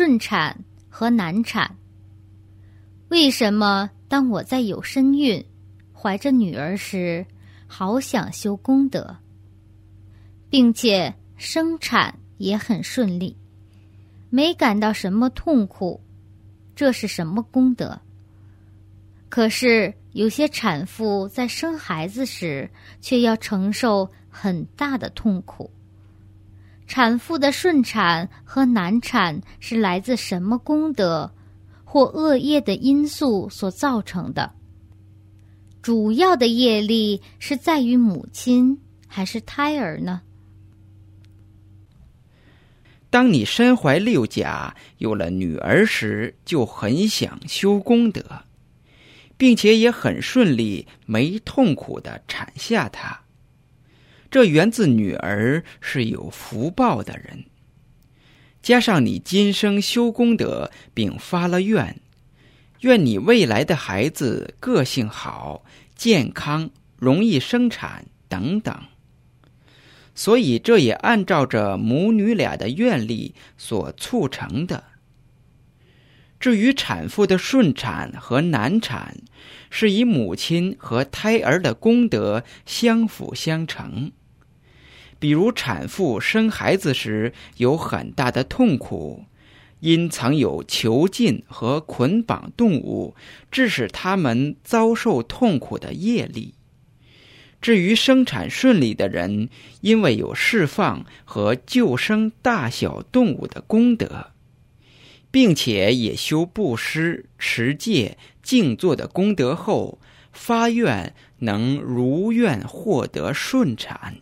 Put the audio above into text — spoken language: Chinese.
顺产和难产。为什么当我在有身孕、怀着女儿时，好想修功德，并且生产也很顺利，没感到什么痛苦？这是什么功德？可是有些产妇在生孩子时，却要承受很大的痛苦。产妇的顺产和难产是来自什么功德或恶业的因素所造成的？主要的业力是在于母亲还是胎儿呢？当你身怀六甲，有了女儿时，就很想修功德。并且也很顺利，没痛苦的产下她。这源自女儿是有福报的人，加上你今生修功德，并发了愿，愿你未来的孩子个性好、健康、容易生产等等。所以这也按照着母女俩的愿力所促成的。至于产妇的顺产和难产，是以母亲和胎儿的功德相辅相成。比如产妇生孩子时有很大的痛苦，因曾有囚禁和捆绑动物，致使他们遭受痛苦的业力。至于生产顺利的人，因为有释放和救生大小动物的功德。并且也修布施、持戒、静坐的功德后，发愿能如愿获得顺产。